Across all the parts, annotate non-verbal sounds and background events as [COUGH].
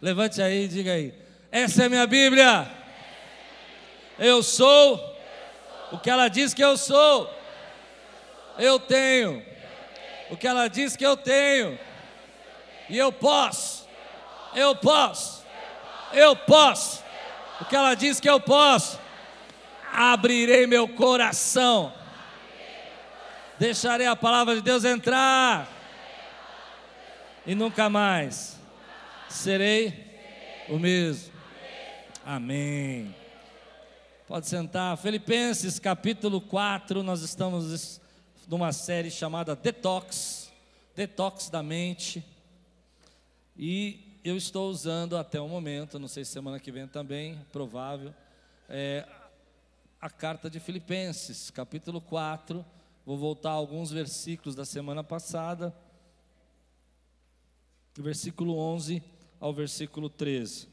Levante aí e diga aí. Essa é minha Bíblia. Eu sou o que ela diz que eu sou. Eu tenho o que ela diz que eu tenho. E eu posso. Eu posso. Eu posso. O que ela diz que eu posso. Abrirei meu coração. Deixarei a palavra de Deus entrar. E nunca mais serei o mesmo. Amém. Pode sentar. Filipenses capítulo 4, nós estamos numa série chamada Detox, Detox da mente. E eu estou usando até o momento, não sei se semana que vem também, provável, é, a carta de Filipenses, capítulo 4. Vou voltar a alguns versículos da semana passada, versículo 11 ao versículo 13.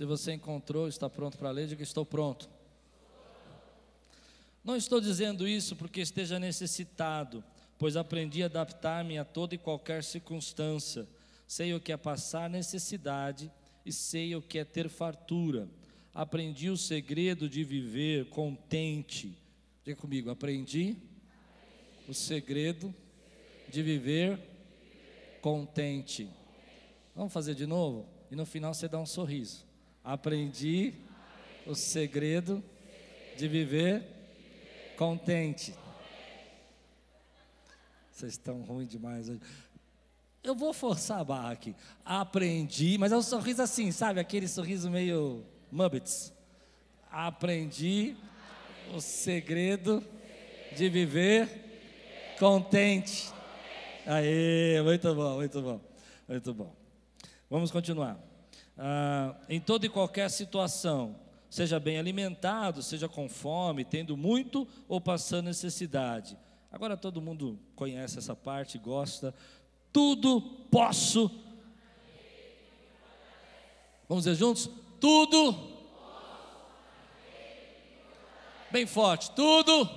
Se você encontrou, está pronto para ler, diga estou pronto. Não estou dizendo isso porque esteja necessitado, pois aprendi a adaptar-me a toda e qualquer circunstância. Sei o que é passar necessidade e sei o que é ter fartura. Aprendi o segredo de viver contente. Diga comigo, aprendi o segredo de viver contente. Vamos fazer de novo? E no final você dá um sorriso. Aprendi o segredo de viver contente. Vocês estão ruins demais hoje. Eu vou forçar a barra aqui. Aprendi, mas é um sorriso assim, sabe? Aquele sorriso meio Muppets. Aprendi o segredo de viver contente. Aê, muito bom, muito bom, muito bom. Vamos continuar ah, em toda e qualquer situação, seja bem alimentado, seja com fome, tendo muito ou passando necessidade. Agora todo mundo conhece essa parte, gosta. Tudo posso. Vamos dizer juntos? Tudo. Bem forte. Tudo.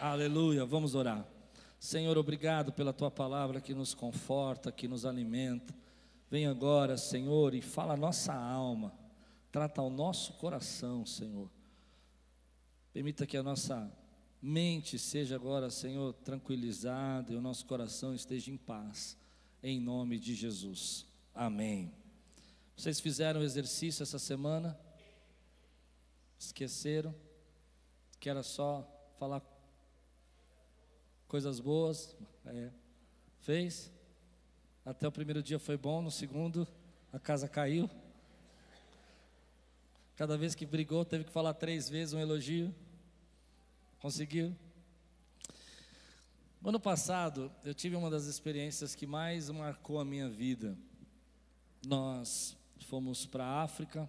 Aleluia. Vamos orar. Senhor, obrigado pela tua palavra que nos conforta, que nos alimenta. Vem agora, Senhor, e fala a nossa alma, trata o nosso coração, Senhor. Permita que a nossa mente seja agora, Senhor, tranquilizada e o nosso coração esteja em paz, em nome de Jesus. Amém. Vocês fizeram exercício essa semana? Esqueceram? Que era só falar coisas boas? É. Fez? Até o primeiro dia foi bom, no segundo a casa caiu. Cada vez que brigou, teve que falar três vezes um elogio. Conseguiu? Ano passado, eu tive uma das experiências que mais marcou a minha vida. Nós fomos para a África.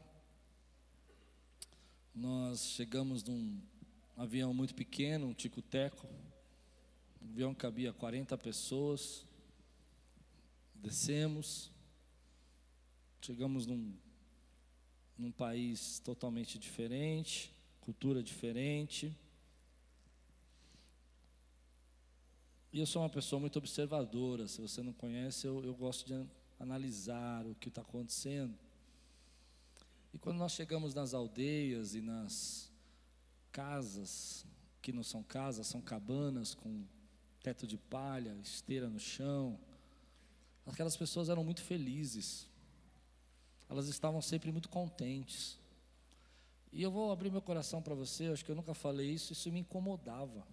Nós chegamos num avião muito pequeno, um tico-teco. O avião cabia 40 pessoas. Descemos, chegamos num, num país totalmente diferente, cultura diferente. E eu sou uma pessoa muito observadora. Se você não conhece, eu, eu gosto de analisar o que está acontecendo. E quando nós chegamos nas aldeias e nas casas, que não são casas, são cabanas com teto de palha, esteira no chão, Aquelas pessoas eram muito felizes. Elas estavam sempre muito contentes. E eu vou abrir meu coração para você, acho que eu nunca falei isso, isso me incomodava.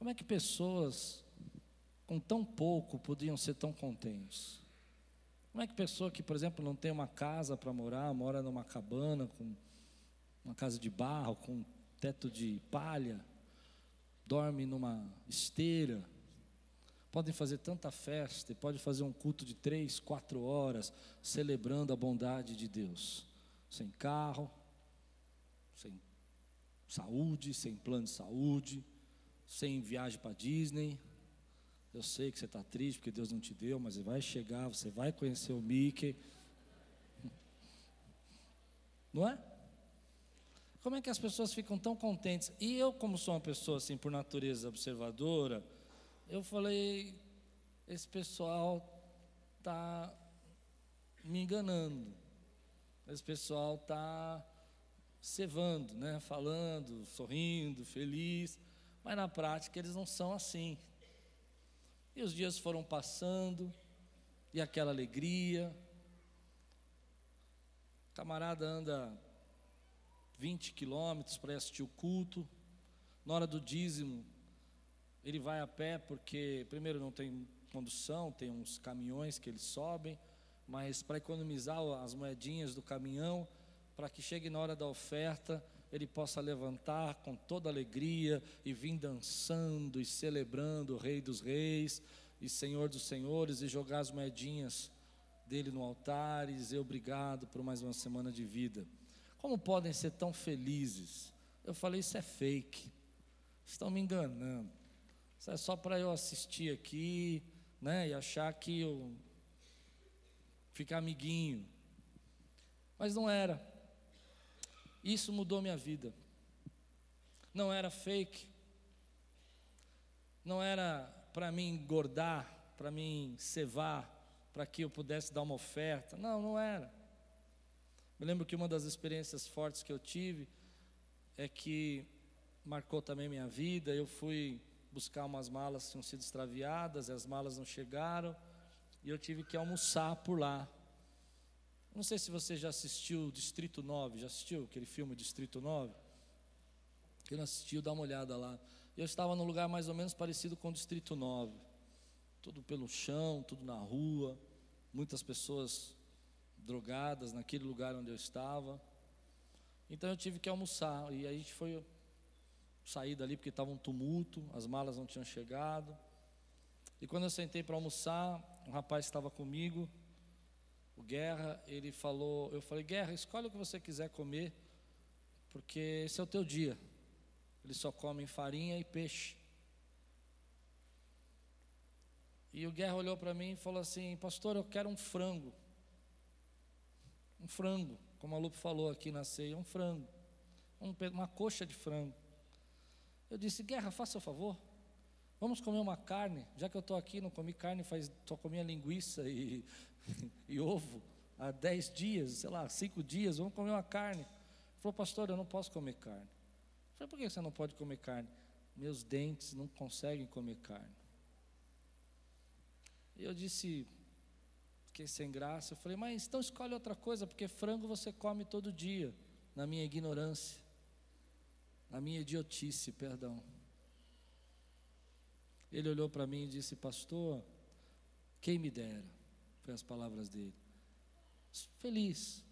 Como é que pessoas com tão pouco podiam ser tão contentes? Como é que pessoa que, por exemplo, não tem uma casa para morar, mora numa cabana com uma casa de barro, com teto de palha, dorme numa esteira, podem fazer tanta festa, e pode fazer um culto de três, quatro horas, celebrando a bondade de Deus, sem carro, sem saúde, sem plano de saúde, sem viagem para Disney, Eu sei que você está triste porque Deus não te deu, mas vai chegar, você vai conhecer o Mickey. Não é? Como é que as pessoas ficam tão contentes? E eu, como sou uma pessoa assim por natureza observadora, eu falei, esse pessoal está me enganando. Esse pessoal está cevando, né? falando, sorrindo, feliz, mas na prática eles não são assim. E os dias foram passando, e aquela alegria. O camarada anda 20 quilômetros para assistir o culto. Na hora do dízimo, ele vai a pé porque, primeiro, não tem condução, tem uns caminhões que eles sobem, mas para economizar as moedinhas do caminhão, para que chegue na hora da oferta, ele possa levantar com toda alegria e vir dançando e celebrando o Rei dos Reis e Senhor dos Senhores e jogar as moedinhas dele no altar e dizer obrigado por mais uma semana de vida. Como podem ser tão felizes? Eu falei, isso é fake. Estão me enganando. Isso é só para eu assistir aqui, né, e achar que eu ficar amiguinho. Mas não era. Isso mudou minha vida. Não era fake. Não era para mim engordar, para mim cevar, para que eu pudesse dar uma oferta. Não, não era. Me lembro que uma das experiências fortes que eu tive é que marcou também minha vida. Eu fui buscar umas malas que tinham sido extraviadas, as malas não chegaram, e eu tive que almoçar por lá. Não sei se você já assistiu Distrito 9, já assistiu aquele filme Distrito 9? Quem não assistiu, dá uma olhada lá. Eu estava num lugar mais ou menos parecido com o Distrito 9. Tudo pelo chão, tudo na rua, muitas pessoas drogadas naquele lugar onde eu estava. Então eu tive que almoçar e a gente foi sair dali porque estava um tumulto, as malas não tinham chegado. E quando eu sentei para almoçar, um rapaz estava comigo, o Guerra, ele falou, eu falei, Guerra, escolhe o que você quiser comer, porque esse é o teu dia. Eles só comem farinha e peixe. E o Guerra olhou para mim e falou assim, pastor, eu quero um frango. Um frango, como a Lupe falou aqui na ceia, um frango. Um, uma coxa de frango. Eu disse, Guerra, faça o favor. Vamos comer uma carne, já que eu estou aqui, não comi carne, faz, só comi linguiça e e ovo há dez dias, sei lá, cinco dias, vamos comer uma carne. Ele falou, pastor, eu não posso comer carne. Eu falei, por que você não pode comer carne? Meus dentes não conseguem comer carne. E eu disse, fiquei sem graça. Eu falei, mas então escolhe outra coisa, porque frango você come todo dia, na minha ignorância, na minha idiotice, perdão. Ele olhou para mim e disse, pastor, quem me dera foi as palavras dele. Feliz,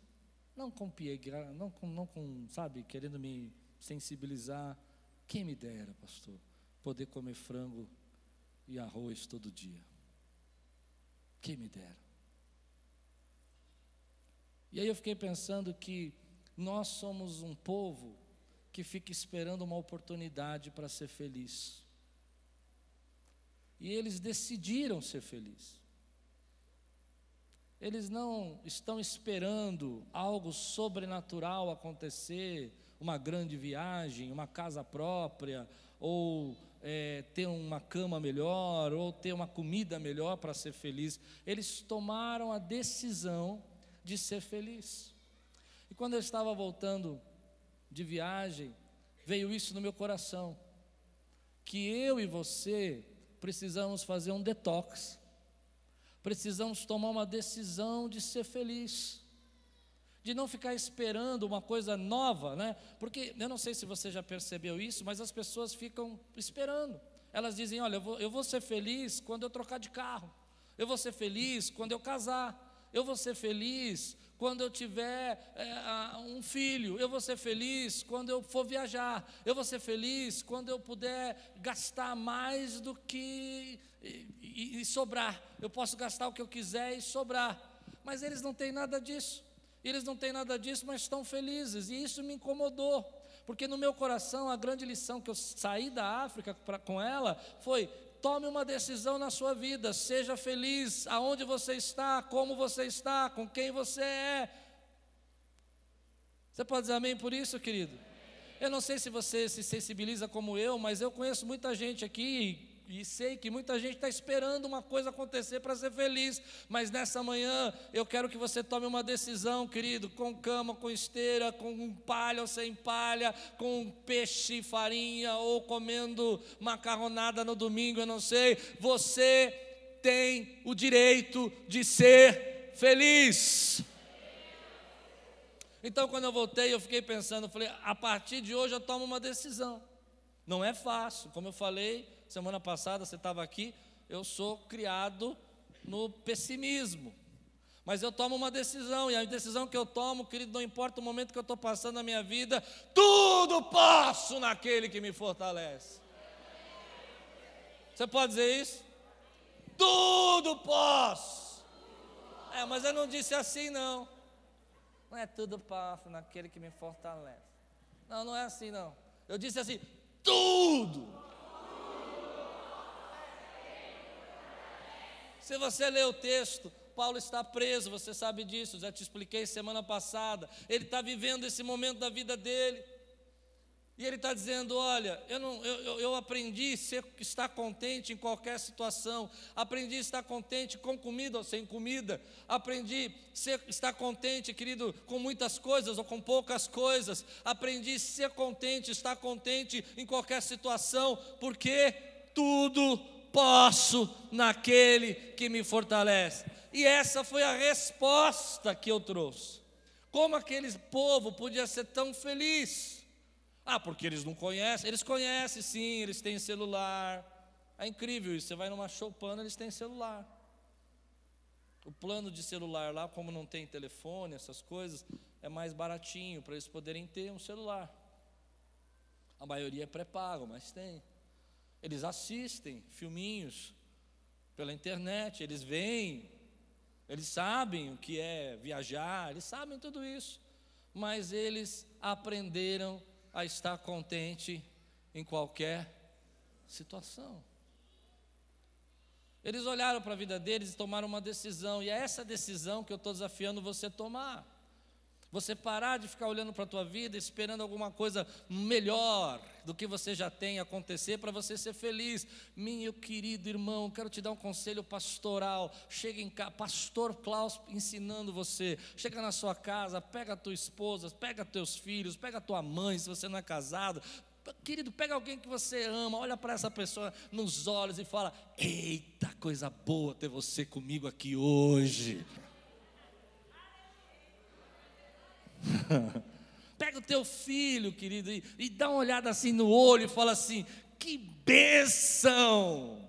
não com piegar, não com, não com, sabe, querendo me sensibilizar. Quem me dera, pastor, poder comer frango e arroz todo dia. Quem me dera. E aí eu fiquei pensando que nós somos um povo que fica esperando uma oportunidade para ser feliz. E eles decidiram ser felizes. Eles não estão esperando algo sobrenatural acontecer, uma grande viagem, uma casa própria, ou é, ter uma cama melhor, ou ter uma comida melhor para ser feliz. Eles tomaram a decisão de ser feliz. E quando eu estava voltando de viagem, veio isso no meu coração: que eu e você precisamos fazer um detox precisamos tomar uma decisão de ser feliz, de não ficar esperando uma coisa nova, né? Porque eu não sei se você já percebeu isso, mas as pessoas ficam esperando. Elas dizem: Olha, eu vou, eu vou ser feliz quando eu trocar de carro, eu vou ser feliz quando eu casar, eu vou ser feliz quando eu tiver é, um filho, eu vou ser feliz quando eu for viajar, eu vou ser feliz quando eu puder gastar mais do que e, e, e sobrar. Eu posso gastar o que eu quiser e sobrar. Mas eles não têm nada disso. Eles não têm nada disso, mas estão felizes. E isso me incomodou. Porque no meu coração, a grande lição que eu saí da África pra, com ela foi: tome uma decisão na sua vida, seja feliz aonde você está, como você está, com quem você é. Você pode dizer amém por isso, querido? Eu não sei se você se sensibiliza como eu, mas eu conheço muita gente aqui e sei que muita gente está esperando uma coisa acontecer para ser feliz, mas nessa manhã eu quero que você tome uma decisão, querido, com cama, com esteira, com palha ou sem palha, com peixe e farinha, ou comendo macarronada no domingo, eu não sei. Você tem o direito de ser feliz. Então, quando eu voltei, eu fiquei pensando, falei, a partir de hoje eu tomo uma decisão. Não é fácil, como eu falei, semana passada você estava aqui, eu sou criado no pessimismo. Mas eu tomo uma decisão, e a decisão que eu tomo, querido, não importa o momento que eu estou passando na minha vida, tudo posso naquele que me fortalece. Você pode dizer isso? Tudo posso. É, mas eu não disse assim, não. Não é tudo posso naquele que me fortalece. Não, não é assim, não. Eu disse assim: tudo Se você ler o texto, Paulo está preso, você sabe disso, já te expliquei semana passada. Ele está vivendo esse momento da vida dele. E ele está dizendo: Olha, eu, não, eu, eu aprendi a estar contente em qualquer situação, aprendi a estar contente com comida ou sem comida, aprendi a estar contente, querido, com muitas coisas ou com poucas coisas, aprendi a ser contente, estar contente em qualquer situação, porque tudo posso naquele que me fortalece. E essa foi a resposta que eu trouxe. Como aquele povo podia ser tão feliz? Ah, porque eles não conhecem. Eles conhecem sim, eles têm celular. É incrível isso. Você vai numa choupana, eles têm celular. O plano de celular lá, como não tem telefone, essas coisas, é mais baratinho para eles poderem ter um celular. A maioria é pré-pago, mas tem. Eles assistem filminhos pela internet, eles veem, eles sabem o que é viajar, eles sabem tudo isso, mas eles aprenderam a estar contente em qualquer situação. Eles olharam para a vida deles e tomaram uma decisão, e é essa decisão que eu estou desafiando você a tomar. Você parar de ficar olhando para a tua vida, esperando alguma coisa melhor do que você já tem acontecer para você ser feliz. Meu querido irmão, quero te dar um conselho pastoral. Chega em casa, pastor Klaus ensinando você. Chega na sua casa, pega a tua esposa, pega teus filhos, pega a tua mãe, se você não é casado. Querido, pega alguém que você ama, olha para essa pessoa nos olhos e fala: Eita, coisa boa ter você comigo aqui hoje. [LAUGHS] Pega o teu filho, querido, e, e dá uma olhada assim no olho e fala assim: que bênção!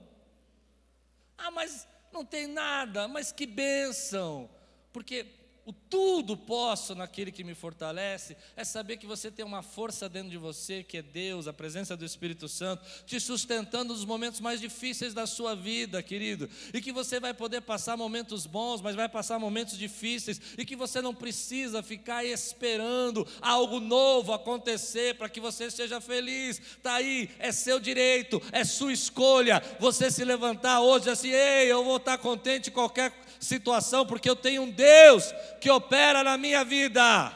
Ah, mas não tem nada, mas que bênção! Porque o tudo posso naquele que me fortalece, é saber que você tem uma força dentro de você, que é Deus, a presença do Espírito Santo, te sustentando nos momentos mais difíceis da sua vida, querido, e que você vai poder passar momentos bons, mas vai passar momentos difíceis, e que você não precisa ficar esperando algo novo acontecer para que você seja feliz. Está aí, é seu direito, é sua escolha. Você se levantar hoje assim, ei, eu vou estar contente em qualquer situação, porque eu tenho um Deus que opera na minha vida.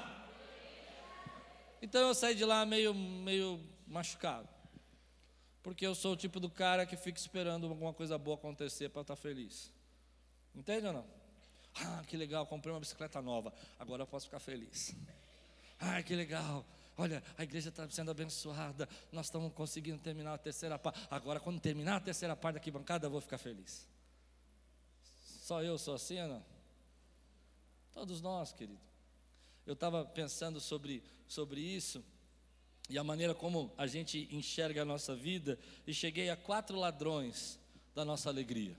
Então eu saí de lá meio, meio machucado. Porque eu sou o tipo do cara que fica esperando alguma coisa boa acontecer para estar tá feliz. Entende ou não? Ah, que legal, comprei uma bicicleta nova, agora eu posso ficar feliz. Ah, que legal, olha, a igreja está sendo abençoada, nós estamos conseguindo terminar a terceira parte. Agora, quando terminar a terceira parte da bancada, eu vou ficar feliz. Só eu sou assim ou não? Todos nós, querido. Eu estava pensando sobre, sobre isso e a maneira como a gente enxerga a nossa vida e cheguei a quatro ladrões da nossa alegria.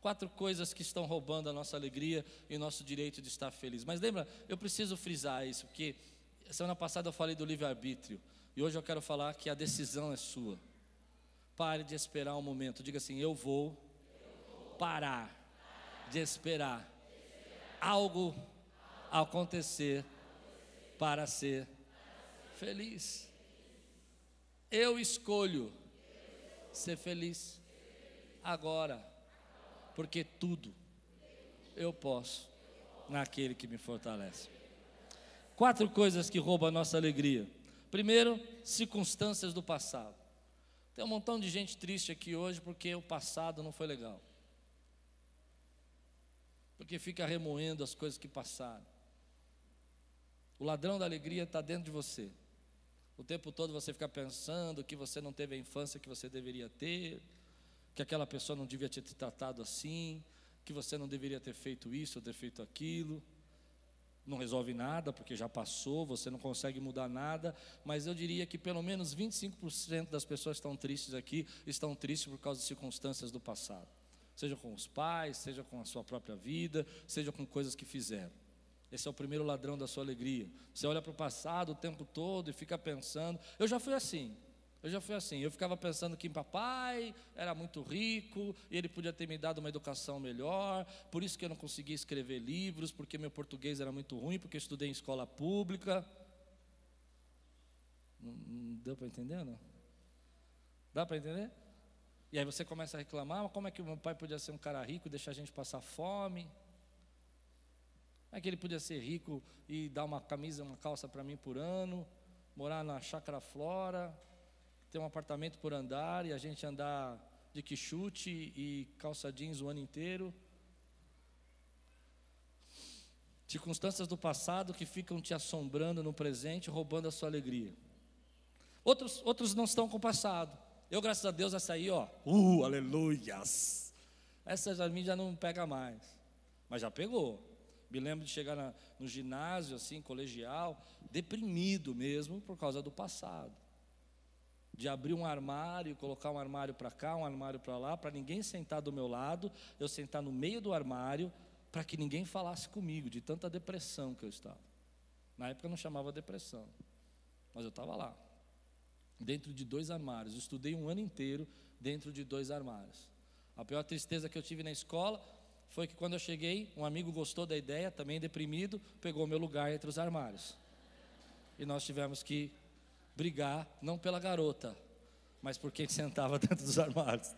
Quatro coisas que estão roubando a nossa alegria e o nosso direito de estar feliz. Mas lembra, eu preciso frisar isso, porque semana passada eu falei do livre-arbítrio e hoje eu quero falar que a decisão é sua. Pare de esperar um momento, diga assim: eu vou parar de esperar algo acontecer para ser feliz. Eu escolho ser feliz. agora, porque tudo eu posso naquele que me fortalece. Quatro coisas que roubam a nossa alegria. Primeiro, circunstâncias do passado. Tem um montão de gente triste aqui hoje porque o passado não foi legal. Porque fica remoendo as coisas que passaram. O ladrão da alegria está dentro de você. O tempo todo você fica pensando que você não teve a infância que você deveria ter, que aquela pessoa não devia ter te tratado assim, que você não deveria ter feito isso ou ter feito aquilo. Não resolve nada, porque já passou, você não consegue mudar nada, mas eu diria que pelo menos 25% das pessoas que estão tristes aqui estão tristes por causa de circunstâncias do passado. Seja com os pais, seja com a sua própria vida, seja com coisas que fizeram. Esse é o primeiro ladrão da sua alegria. Você olha para o passado o tempo todo e fica pensando. Eu já fui assim. Eu já fui assim, eu ficava pensando que papai era muito rico e ele podia ter me dado uma educação melhor, por isso que eu não conseguia escrever livros, porque meu português era muito ruim, porque eu estudei em escola pública. Não, não deu para entender, não? Dá para entender? E aí você começa a reclamar, como é que o meu pai podia ser um cara rico e deixar a gente passar fome? Como é que ele podia ser rico e dar uma camisa, uma calça para mim por ano, morar na chácara Flora, ter um apartamento por andar e a gente andar de quichute e calça jeans o ano inteiro. Circunstâncias do passado que ficam te assombrando no presente, roubando a sua alegria. Outros, outros não estão com o passado. Eu, graças a Deus, essa aí, ó, uh, aleluias. Essa a mim já não pega mais, mas já pegou. Me lembro de chegar na, no ginásio, assim, colegial, deprimido mesmo por causa do passado de abrir um armário, colocar um armário para cá, um armário para lá, para ninguém sentar do meu lado, eu sentar no meio do armário, para que ninguém falasse comigo, de tanta depressão que eu estava. Na época eu não chamava depressão, mas eu estava lá, dentro de dois armários. Eu estudei um ano inteiro dentro de dois armários. A pior tristeza que eu tive na escola foi que quando eu cheguei, um amigo gostou da ideia, também deprimido, pegou meu lugar entre os armários. E nós tivemos que brigar, não pela garota, mas por quem [LAUGHS] sentava dentro dos armários.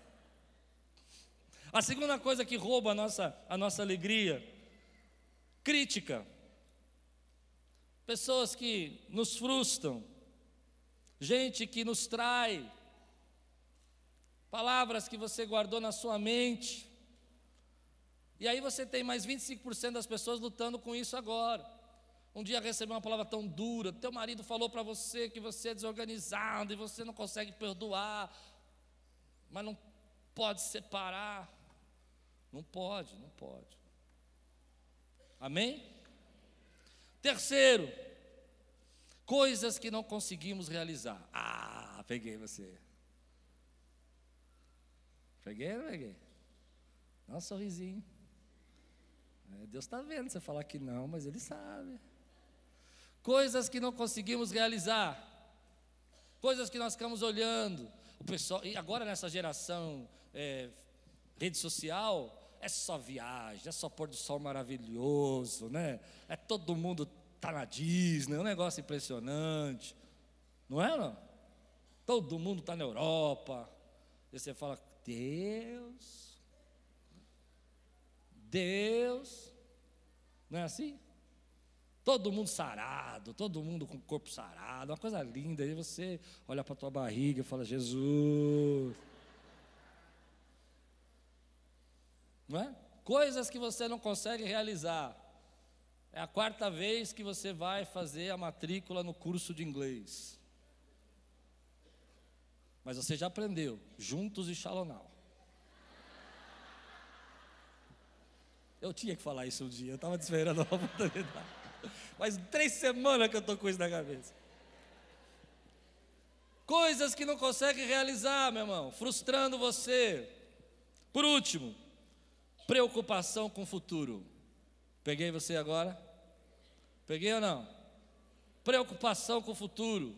A segunda coisa que rouba a nossa, a nossa alegria, crítica. Pessoas que nos frustram, gente que nos trai, palavras que você guardou na sua mente. E aí você tem mais 25% das pessoas lutando com isso agora. Um dia recebeu uma palavra tão dura, teu marido falou para você que você é desorganizado e você não consegue perdoar, mas não pode separar. Não pode, não pode. Amém? Terceiro, coisas que não conseguimos realizar. Ah, peguei você. Peguei peguei? Dá um sorrisinho. É, Deus está vendo você falar que não, mas Ele sabe coisas que não conseguimos realizar, coisas que nós ficamos olhando. O pessoal, e agora nessa geração é, rede social, é só viagem, é só pôr do sol maravilhoso, né? É todo mundo tá na Disney, é um negócio impressionante, não é não? Todo mundo está na Europa. E você fala, Deus, Deus, não é assim? todo mundo sarado, todo mundo com o corpo sarado, uma coisa linda. Aí você olha para a tua barriga e fala: Jesus. Não é? Coisas que você não consegue realizar. É a quarta vez que você vai fazer a matrícula no curso de inglês. Mas você já aprendeu, juntos e Shalonal. Eu tinha que falar isso um dia, eu estava esperando a oportunidade. Faz três semanas que eu estou com isso na cabeça. Coisas que não consegue realizar, meu irmão, frustrando você. Por último, preocupação com o futuro. Peguei você agora? Peguei ou não? Preocupação com o futuro.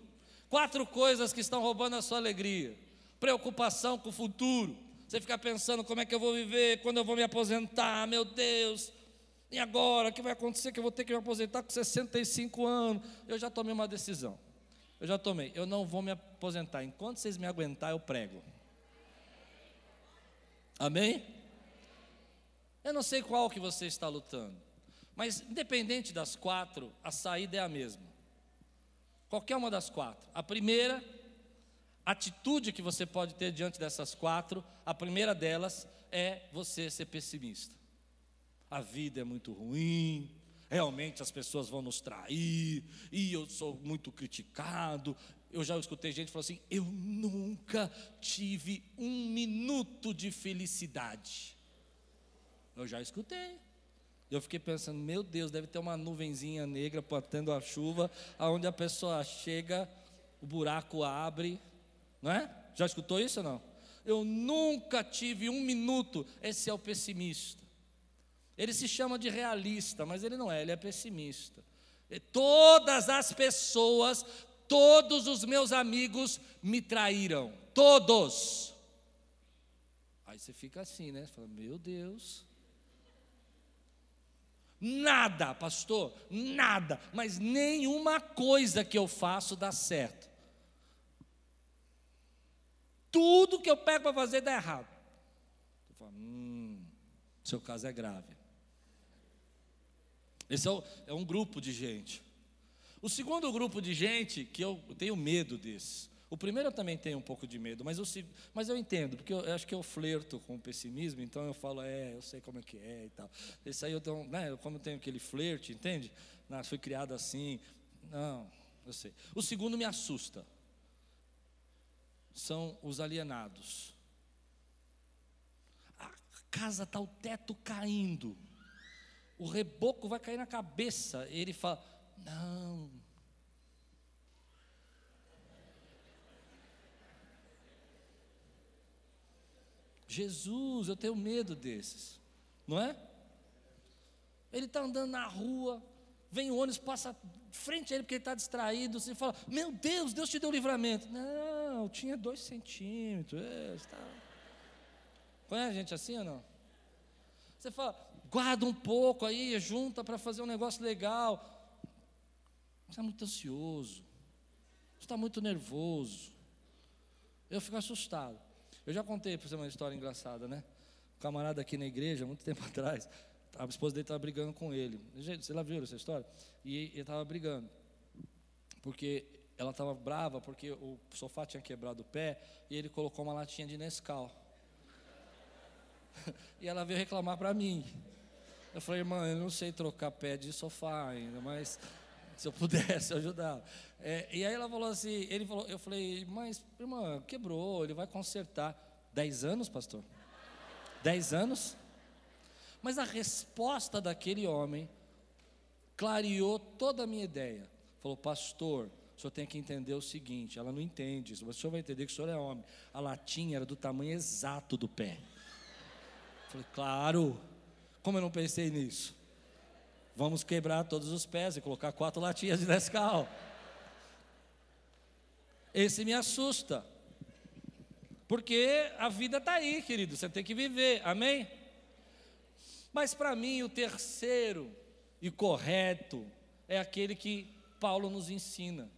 Quatro coisas que estão roubando a sua alegria. Preocupação com o futuro. Você fica pensando como é que eu vou viver, quando eu vou me aposentar, meu Deus, e agora, o que vai acontecer? Que eu vou ter que me aposentar com 65 anos. Eu já tomei uma decisão. Eu já tomei. Eu não vou me aposentar. Enquanto vocês me aguentar, eu prego. Amém? Eu não sei qual que você está lutando, mas independente das quatro, a saída é a mesma. Qualquer uma das quatro. A primeira atitude que você pode ter diante dessas quatro, a primeira delas é você ser pessimista. A vida é muito ruim, realmente as pessoas vão nos trair, e eu sou muito criticado. Eu já escutei gente falar assim: eu nunca tive um minuto de felicidade. Eu já escutei. Eu fiquei pensando, meu Deus, deve ter uma nuvenzinha negra batendo a chuva, aonde a pessoa chega, o buraco abre, não é? Já escutou isso ou não? Eu nunca tive um minuto. Esse é o pessimista. Ele se chama de realista, mas ele não é, ele é pessimista. E todas as pessoas, todos os meus amigos me traíram, todos. Aí você fica assim, né? Você fala, meu Deus. Nada, pastor, nada, mas nenhuma coisa que eu faço dá certo. Tudo que eu pego para fazer dá errado. Eu falo, hum, seu caso é grave. Esse é, o, é um grupo de gente. O segundo grupo de gente, que eu tenho medo desse. O primeiro eu também tenho um pouco de medo, mas eu, mas eu entendo, porque eu, eu acho que eu flerto com o pessimismo, então eu falo, é, eu sei como é que é e tal. Esse aí eu tenho, né, como eu tenho aquele flerte, entende? Não, fui criado assim. Não, eu sei. O segundo me assusta. São os alienados. A casa está o teto caindo o reboco vai cair na cabeça. Ele fala: Não. Jesus, eu tenho medo desses, não é? Ele está andando na rua, vem o ônibus, passa frente a ele porque ele está distraído. Você fala: Meu Deus, Deus te deu livramento. Não, tinha dois centímetros. É, está... Conhece gente assim ou não? Você fala: guarda um pouco aí, junta para fazer um negócio legal. Você está muito ansioso, você está muito nervoso. Eu fico assustado. Eu já contei para você uma história engraçada, né? Um camarada aqui na igreja, muito tempo [LAUGHS] atrás, a esposa dele estava brigando com ele. Você lá viu essa história? E ele estava brigando. Porque ela estava brava porque o sofá tinha quebrado o pé e ele colocou uma latinha de Nescau. [LAUGHS] e ela veio reclamar para mim. Eu falei, irmã, eu não sei trocar pé de sofá ainda, mas se eu pudesse [LAUGHS] ajudar. É, e aí ela falou assim, ele falou, eu falei, mas irmã, quebrou, ele vai consertar. Dez anos, pastor? Dez anos? Mas a resposta daquele homem clareou toda a minha ideia. Falou, pastor, o senhor tem que entender o seguinte, ela não entende isso, mas o senhor vai entender que o senhor é homem. A latinha era do tamanho exato do pé. falei, claro. Como eu não pensei nisso? Vamos quebrar todos os pés e colocar quatro latinhas de Nescau. Esse me assusta. Porque a vida está aí, querido, você tem que viver, amém? Mas para mim, o terceiro e correto é aquele que Paulo nos ensina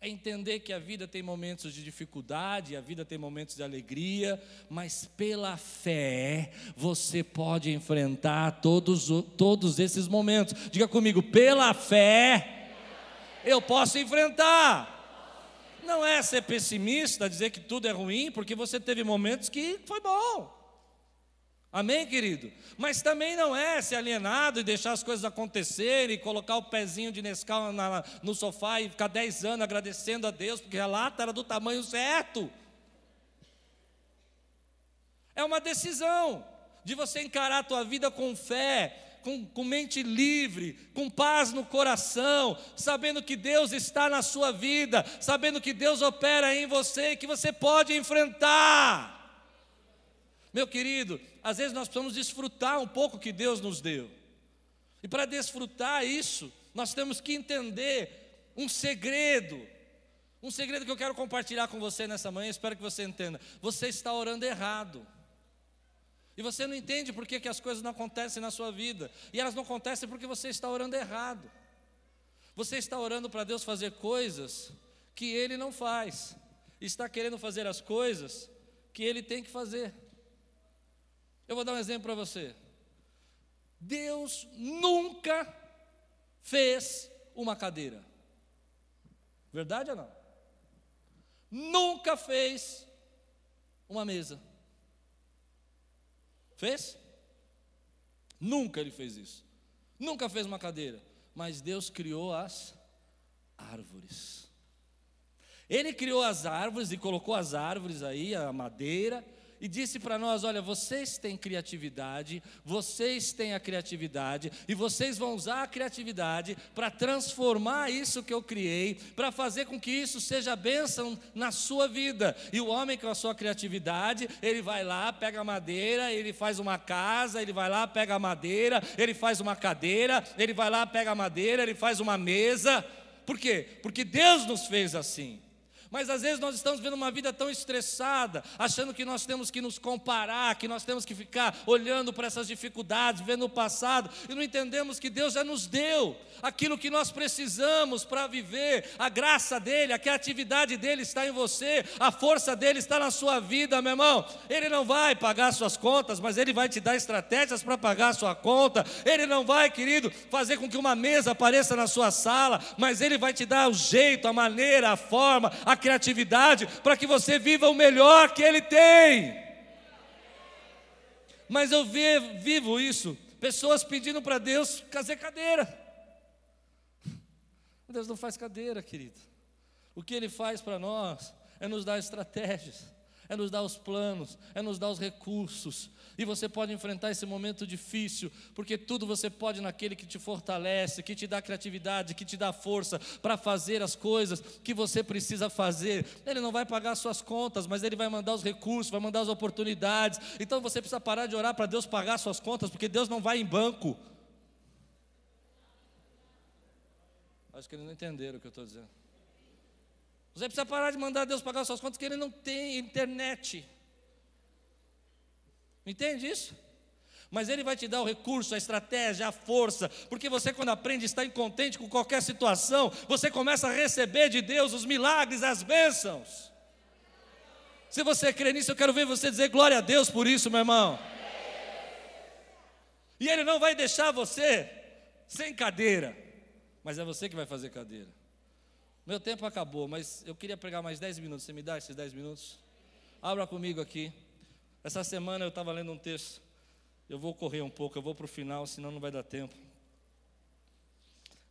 é entender que a vida tem momentos de dificuldade, a vida tem momentos de alegria, mas pela fé você pode enfrentar todos, todos esses momentos. Diga comigo, pela fé eu posso enfrentar. Não é ser pessimista, dizer que tudo é ruim, porque você teve momentos que foi bom. Amém, querido? Mas também não é ser alienado e deixar as coisas acontecerem e colocar o pezinho de Nescau na, no sofá e ficar dez anos agradecendo a Deus, porque a lata era do tamanho certo. É uma decisão de você encarar a tua vida com fé, com, com mente livre, com paz no coração, sabendo que Deus está na sua vida, sabendo que Deus opera em você e que você pode enfrentar. Meu querido, às vezes nós precisamos desfrutar um pouco que Deus nos deu. E para desfrutar isso, nós temos que entender um segredo. Um segredo que eu quero compartilhar com você nessa manhã, espero que você entenda. Você está orando errado. E você não entende por que, que as coisas não acontecem na sua vida. E elas não acontecem porque você está orando errado. Você está orando para Deus fazer coisas que Ele não faz. Está querendo fazer as coisas que Ele tem que fazer. Eu vou dar um exemplo para você. Deus nunca fez uma cadeira. Verdade ou não? Nunca fez uma mesa. Fez? Nunca ele fez isso. Nunca fez uma cadeira. Mas Deus criou as árvores. Ele criou as árvores e colocou as árvores aí, a madeira, e disse para nós: olha, vocês têm criatividade, vocês têm a criatividade, e vocês vão usar a criatividade para transformar isso que eu criei, para fazer com que isso seja bênção na sua vida. E o homem com a sua criatividade, ele vai lá, pega a madeira, ele faz uma casa, ele vai lá, pega a madeira, ele faz uma cadeira, ele vai lá, pega a madeira, ele faz uma mesa. Por quê? Porque Deus nos fez assim. Mas às vezes nós estamos vivendo uma vida tão estressada, achando que nós temos que nos comparar, que nós temos que ficar olhando para essas dificuldades, vendo o passado, e não entendemos que Deus já nos deu aquilo que nós precisamos para viver, a graça dEle, a criatividade dEle está em você, a força dEle está na sua vida, meu irmão. Ele não vai pagar suas contas, mas Ele vai te dar estratégias para pagar a sua conta. Ele não vai, querido, fazer com que uma mesa apareça na sua sala, mas Ele vai te dar o jeito, a maneira, a forma, a criatividade para que você viva o melhor que Ele tem. Mas eu vivo isso, pessoas pedindo para Deus fazer cadeira. Deus não faz cadeira, querido. O que Ele faz para nós é nos dar estratégias é nos dar os planos, é nos dar os recursos. E você pode enfrentar esse momento difícil, porque tudo você pode naquele que te fortalece, que te dá criatividade, que te dá força para fazer as coisas que você precisa fazer. Ele não vai pagar suas contas, mas ele vai mandar os recursos, vai mandar as oportunidades. Então você precisa parar de orar para Deus pagar suas contas, porque Deus não vai em banco. Acho que eles não entenderam o que eu estou dizendo. Você precisa parar de mandar Deus pagar suas contas, que Ele não tem internet. Entende isso? Mas Ele vai te dar o recurso, a estratégia, a força, porque você, quando aprende a estar incontente com qualquer situação, você começa a receber de Deus os milagres, as bênçãos. Se você crê nisso, eu quero ver você dizer glória a Deus por isso, meu irmão. E Ele não vai deixar você sem cadeira, mas é você que vai fazer cadeira. Meu tempo acabou, mas eu queria pregar mais 10 minutos. Você me dá esses 10 minutos? Abra comigo aqui. Essa semana eu estava lendo um texto. Eu vou correr um pouco, eu vou para o final, senão não vai dar tempo.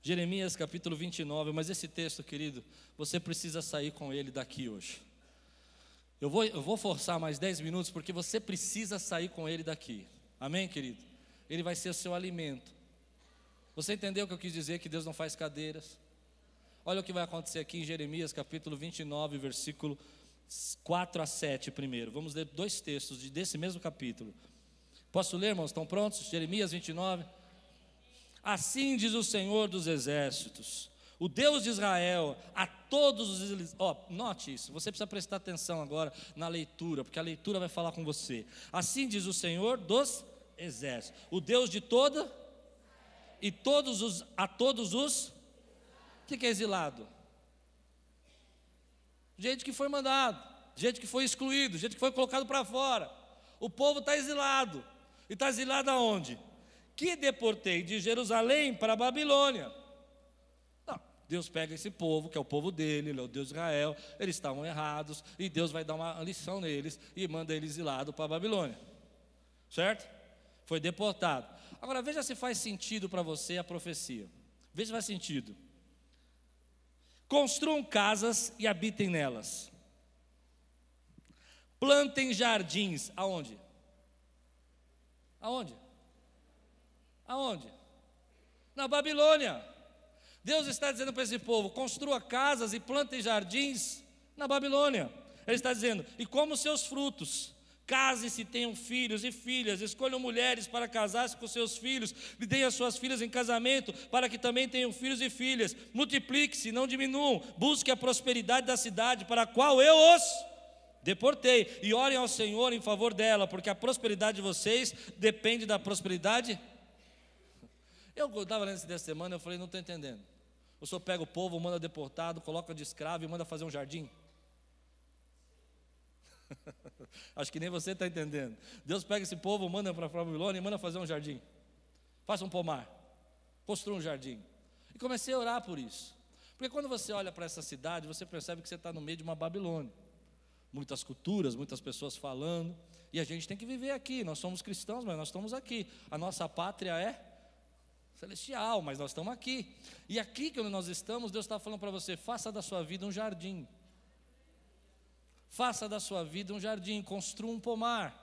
Jeremias capítulo 29, mas esse texto, querido, você precisa sair com ele daqui hoje. Eu vou, eu vou forçar mais 10 minutos, porque você precisa sair com ele daqui. Amém, querido? Ele vai ser o seu alimento. Você entendeu o que eu quis dizer? Que Deus não faz cadeiras, Olha o que vai acontecer aqui em Jeremias capítulo 29, versículo 4 a 7 primeiro. Vamos ler dois textos desse mesmo capítulo. Posso ler, irmãos? Estão prontos? Jeremias 29. Assim diz o Senhor dos exércitos, o Deus de Israel, a todos os. Ó, oh, note isso, você precisa prestar atenção agora na leitura, porque a leitura vai falar com você. Assim diz o Senhor dos exércitos, o Deus de toda e todos os, a todos os o que é exilado? Gente que foi mandado, gente que foi excluído, gente que foi colocado para fora. O povo está exilado. E está exilado aonde? Que deportei de Jerusalém para a Babilônia. Não, Deus pega esse povo, que é o povo dele, ele é o Deus de Israel, eles estavam errados, e Deus vai dar uma lição neles e manda eles exilado para a Babilônia. Certo? Foi deportado. Agora veja se faz sentido para você a profecia. Veja se faz sentido. Construam casas e habitem nelas. Plantem jardins. Aonde? Aonde? Aonde? Na Babilônia. Deus está dizendo para esse povo: construa casas e plante jardins na Babilônia. Ele está dizendo: e como seus frutos. Case-se, tenham filhos e filhas, escolham mulheres para casar-se com seus filhos, e deem as suas filhas em casamento, para que também tenham filhos e filhas. Multiplique-se, não diminuam, busque a prosperidade da cidade para a qual eu os deportei, e orem ao Senhor em favor dela, porque a prosperidade de vocês depende da prosperidade. Eu estava lendo essa semana, eu falei, não estou entendendo. O senhor pega o povo, manda deportado, coloca de escravo e manda fazer um jardim? [LAUGHS] Acho que nem você está entendendo. Deus pega esse povo, manda para a Babilônia e manda fazer um jardim. Faça um pomar. Construa um jardim. E comecei a orar por isso. Porque quando você olha para essa cidade, você percebe que você está no meio de uma Babilônia. Muitas culturas, muitas pessoas falando. E a gente tem que viver aqui. Nós somos cristãos, mas nós estamos aqui. A nossa pátria é celestial, mas nós estamos aqui. E aqui que nós estamos, Deus está falando para você: faça da sua vida um jardim. Faça da sua vida um jardim, construa um pomar.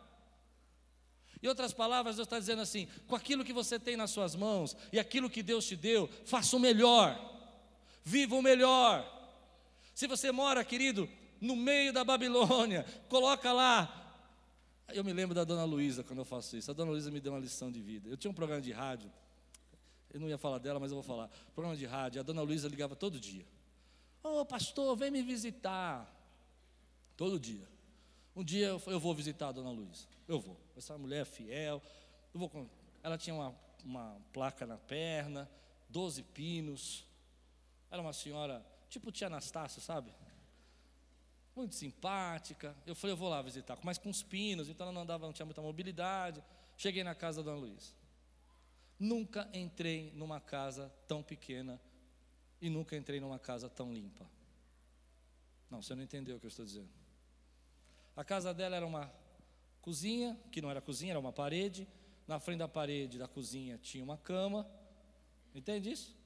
Em outras palavras, Deus está dizendo assim: com aquilo que você tem nas suas mãos e aquilo que Deus te deu, faça o melhor, viva o melhor. Se você mora, querido, no meio da Babilônia, [LAUGHS] coloca lá. Eu me lembro da dona Luísa quando eu faço isso. A dona Luísa me deu uma lição de vida. Eu tinha um programa de rádio, eu não ia falar dela, mas eu vou falar. Programa de rádio, a dona Luísa ligava todo dia. Ô oh, pastor, vem me visitar. Todo dia. Um dia eu, eu vou visitar a dona Luísa. Eu vou. Essa mulher é fiel. Eu vou, ela tinha uma, uma placa na perna, 12 pinos. Era uma senhora, tipo tia Anastácia, sabe? Muito simpática. Eu falei, eu vou lá visitar, mas com os pinos, então ela não andava, não tinha muita mobilidade. Cheguei na casa da dona Luísa. Nunca entrei numa casa tão pequena e nunca entrei numa casa tão limpa. Não, você não entendeu o que eu estou dizendo. A casa dela era uma cozinha, que não era cozinha, era uma parede. Na frente da parede da cozinha tinha uma cama. Entende isso?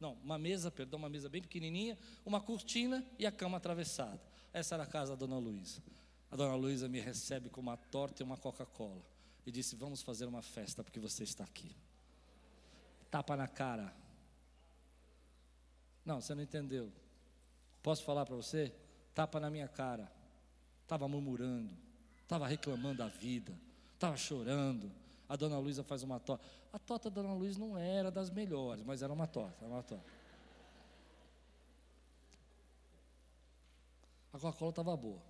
Não, uma mesa, perdão, uma mesa bem pequenininha, uma cortina e a cama atravessada. Essa era a casa da dona Luísa. A dona Luísa me recebe com uma torta e uma Coca-Cola. E disse: Vamos fazer uma festa porque você está aqui. Tapa na cara. Não, você não entendeu. Posso falar para você? Tapa na minha cara estava murmurando, estava reclamando da vida, estava chorando. A dona Luísa faz uma torta. A torta da dona Luísa não era das melhores, mas era uma torta, era uma torta. A Coca-Cola estava boa.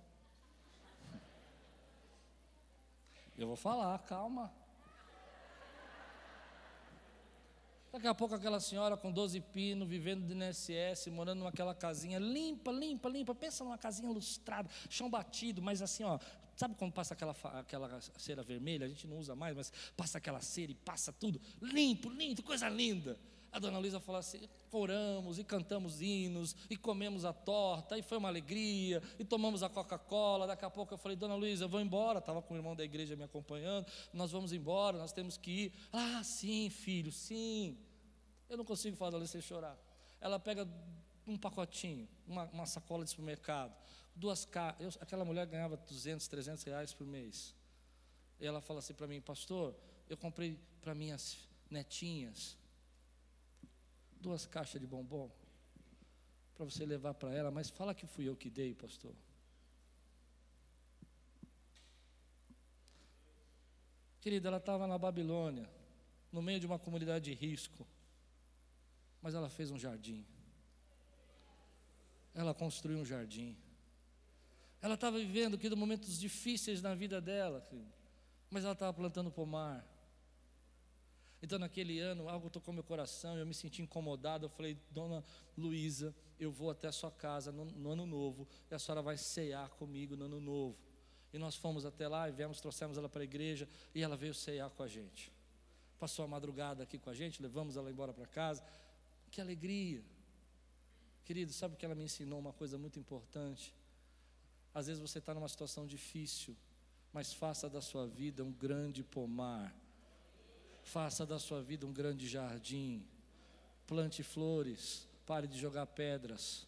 Eu vou falar, calma. Daqui a pouco aquela senhora com 12 pinos, vivendo de INSS, morando naquela casinha limpa, limpa, limpa. Pensa numa casinha lustrada, chão batido, mas assim, ó, sabe quando passa aquela, aquela cera vermelha? A gente não usa mais, mas passa aquela cera e passa tudo limpo, limpo, coisa linda. A dona Luísa falou assim: oramos e cantamos hinos e comemos a torta, e foi uma alegria, e tomamos a Coca-Cola. Daqui a pouco eu falei: Dona Luísa, eu vou embora. Estava com o irmão da igreja me acompanhando. Nós vamos embora, nós temos que ir. Ah, sim, filho, sim. Eu não consigo falar ela sem chorar. Ela pega um pacotinho, uma, uma sacola de supermercado, duas caixas. Aquela mulher ganhava 200, 300 reais por mês. E ela fala assim para mim, pastor, eu comprei para minhas netinhas duas caixas de bombom para você levar para ela, mas fala que fui eu que dei, pastor. Querida, ela estava na Babilônia, no meio de uma comunidade de risco mas ela fez um jardim. Ela construiu um jardim. Ela estava vivendo aqui momentos difíceis na vida dela, mas ela estava plantando pomar. Então, naquele ano, algo tocou meu coração, eu me senti incomodado. Eu falei, Dona Luísa, eu vou até a sua casa no, no, ano novo, e a senhora vai cear comigo no ano novo. E nós fomos até lá e viemos, trouxemos ela para a igreja, e ela veio cear com a gente. Passou a madrugada aqui com a gente, levamos ela embora para casa. Que alegria. Querido, sabe que ela me ensinou uma coisa muito importante? Às vezes você está numa situação difícil, mas faça da sua vida um grande pomar. Faça da sua vida um grande jardim. Plante flores. Pare de jogar pedras.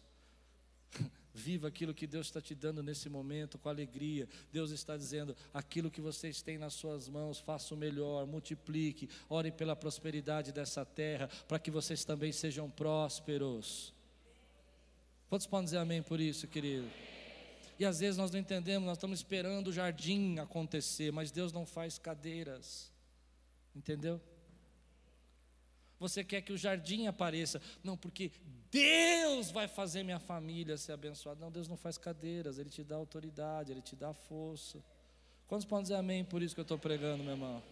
Viva aquilo que Deus está te dando nesse momento com alegria. Deus está dizendo: aquilo que vocês têm nas suas mãos, faça o melhor, multiplique, ore pela prosperidade dessa terra, para que vocês também sejam prósperos. Quantos podem dizer amém por isso, querido? E às vezes nós não entendemos, nós estamos esperando o jardim acontecer, mas Deus não faz cadeiras, entendeu? Você quer que o jardim apareça, não, porque Deus vai fazer minha família ser abençoada. Não, Deus não faz cadeiras, Ele te dá autoridade, Ele te dá força. Quantos podem dizer amém por isso que eu estou pregando, meu irmão?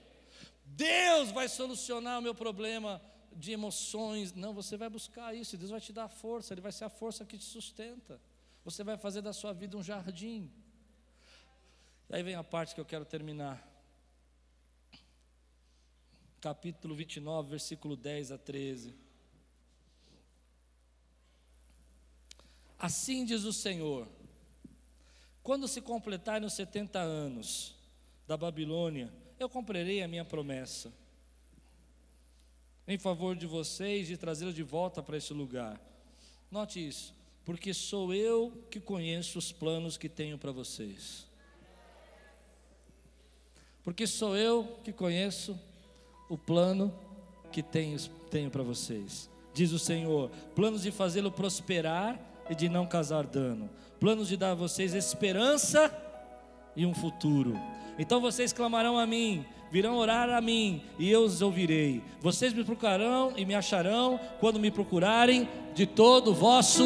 Deus vai solucionar o meu problema de emoções. Não, você vai buscar isso, Deus vai te dar força, Ele vai ser a força que te sustenta. Você vai fazer da sua vida um jardim. Aí vem a parte que eu quero terminar. Capítulo 29, versículo 10 a 13. Assim diz o Senhor: quando se completarem os 70 anos da Babilônia, eu cumprirei a minha promessa em favor de vocês e trazê-los de volta para esse lugar. Note isso, porque sou eu que conheço os planos que tenho para vocês. Porque sou eu que conheço o plano que tenho, tenho para vocês. Diz o Senhor: planos de fazê-lo prosperar e de não causar dano, planos de dar a vocês esperança e um futuro. Então vocês clamarão a mim, virão orar a mim e eu os ouvirei. Vocês me procurarão e me acharão quando me procurarem de todo o vosso.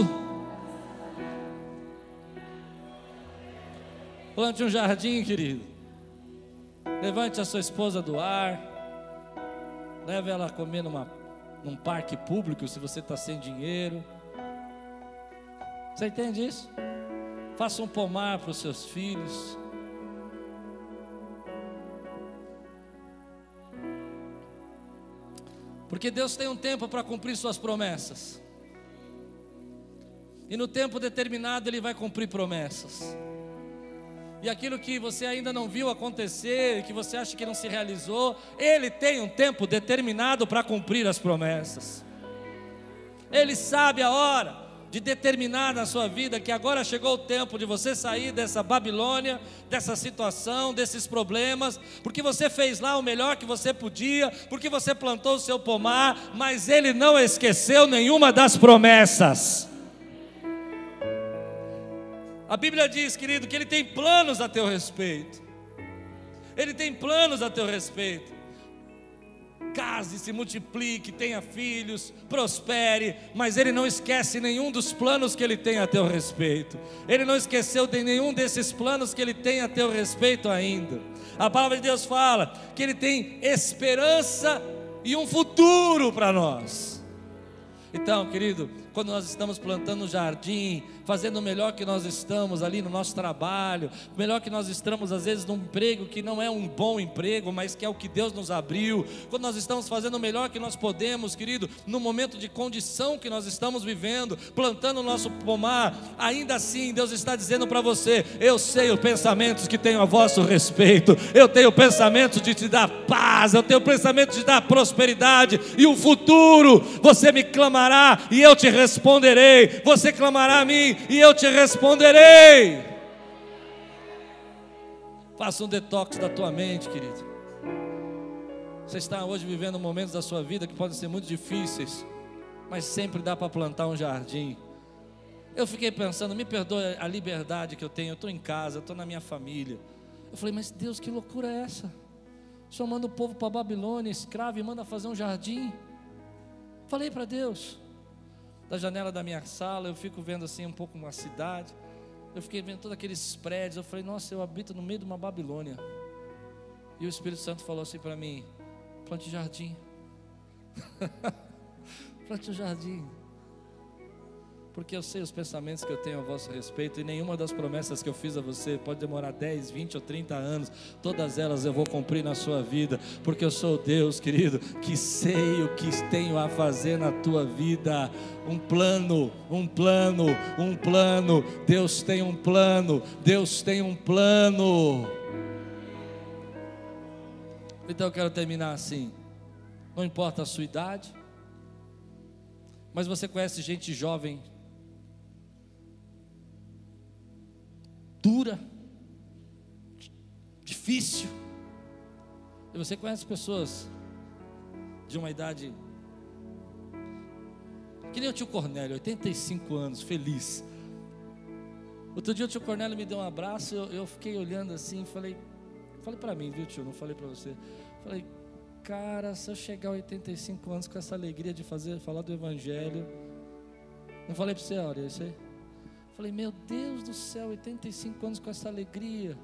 Plante um jardim, querido. Levante a sua esposa do ar. Leve ela a comer numa, num parque público se você está sem dinheiro. Você entende isso? Faça um pomar para os seus filhos. Porque Deus tem um tempo para cumprir suas promessas. E no tempo determinado Ele vai cumprir promessas. E aquilo que você ainda não viu acontecer, que você acha que não se realizou, Ele tem um tempo determinado para cumprir as promessas. Ele sabe a hora de determinar na sua vida que agora chegou o tempo de você sair dessa Babilônia, dessa situação, desses problemas, porque você fez lá o melhor que você podia, porque você plantou o seu pomar, mas ele não esqueceu nenhuma das promessas. A Bíblia diz, querido, que ele tem planos a teu respeito. Ele tem planos a teu respeito case, se multiplique, tenha filhos, prospere, mas ele não esquece nenhum dos planos que ele tem a teu respeito. Ele não esqueceu de nenhum desses planos que ele tem a teu respeito ainda. A palavra de Deus fala que ele tem esperança e um futuro para nós. Então, querido, quando nós estamos plantando um jardim, fazendo o melhor que nós estamos ali no nosso trabalho, o melhor que nós estamos às vezes num emprego que não é um bom emprego, mas que é o que Deus nos abriu, quando nós estamos fazendo o melhor que nós podemos, querido, no momento de condição que nós estamos vivendo, plantando o nosso pomar, ainda assim Deus está dizendo para você: eu sei os pensamentos que tenho a vosso respeito, eu tenho pensamentos de te dar paz, eu tenho pensamento de te dar prosperidade. E o futuro, você me clamará e eu te responderei. Você clamará a mim e eu te responderei. Faça um detox da tua mente, querido. Você está hoje vivendo momentos da sua vida que podem ser muito difíceis, mas sempre dá para plantar um jardim. Eu fiquei pensando, me perdoe a liberdade que eu tenho, eu estou em casa, eu estou na minha família. Eu falei, mas Deus, que loucura é essa? Senhor manda o povo para Babilônia, escravo, e manda fazer um jardim. Falei para Deus, da janela da minha sala, eu fico vendo assim um pouco uma cidade. Eu fiquei vendo todos aqueles prédios. Eu falei, nossa, eu habito no meio de uma Babilônia. E o Espírito Santo falou assim para mim: plante jardim. plante um jardim [LAUGHS] porque eu sei os pensamentos que eu tenho a vosso respeito, e nenhuma das promessas que eu fiz a você pode demorar 10, 20 ou 30 anos, todas elas eu vou cumprir na sua vida, porque eu sou Deus, querido, que sei o que tenho a fazer na tua vida. Um plano, um plano, um plano. Deus tem um plano, Deus tem um plano. Então eu quero terminar assim. Não importa a sua idade, mas você conhece gente jovem dura, difícil. E você conhece pessoas de uma idade que nem o tio Cornélio, 85 anos, feliz. Outro dia o tio Cornélio me deu um abraço, eu, eu fiquei olhando assim, falei, falei para mim, viu tio, não falei para você. Falei, cara, se eu chegar a 85 anos com essa alegria de fazer, falar do Evangelho, não falei para você, olha, isso aí. Falei, meu Deus do céu, 85 anos com essa alegria.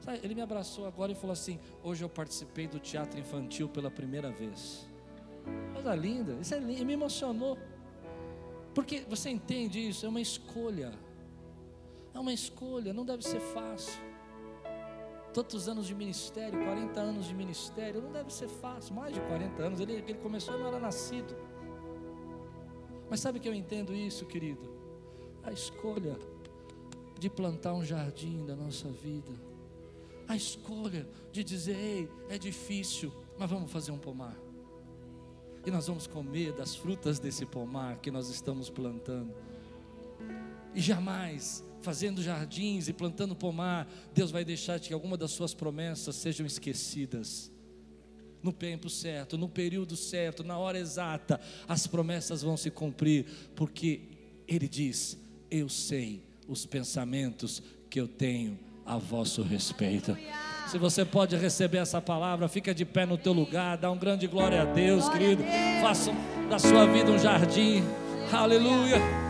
Sabe, ele me abraçou agora e falou assim: Hoje eu participei do teatro infantil pela primeira vez. Coisa linda, isso é lindo, me emocionou. Porque você entende isso? É uma escolha. É uma escolha, não deve ser fácil. tantos anos de ministério, 40 anos de ministério, não deve ser fácil, mais de 40 anos, ele, ele começou não era nascido. Mas sabe que eu entendo isso, querido? A escolha de plantar um jardim da nossa vida, a escolha de dizer, ei, é difícil, mas vamos fazer um pomar. E nós vamos comer das frutas desse pomar que nós estamos plantando. E jamais fazendo jardins e plantando pomar, Deus vai deixar que alguma das suas promessas sejam esquecidas. No tempo certo, no período certo, na hora exata, as promessas vão se cumprir, porque Ele diz: Eu sei os pensamentos que eu tenho a vosso respeito. Se você pode receber essa palavra, fica de pé no teu lugar, dá um grande glória a Deus, glória querido. A Deus. Faça da sua vida um jardim. Aleluia.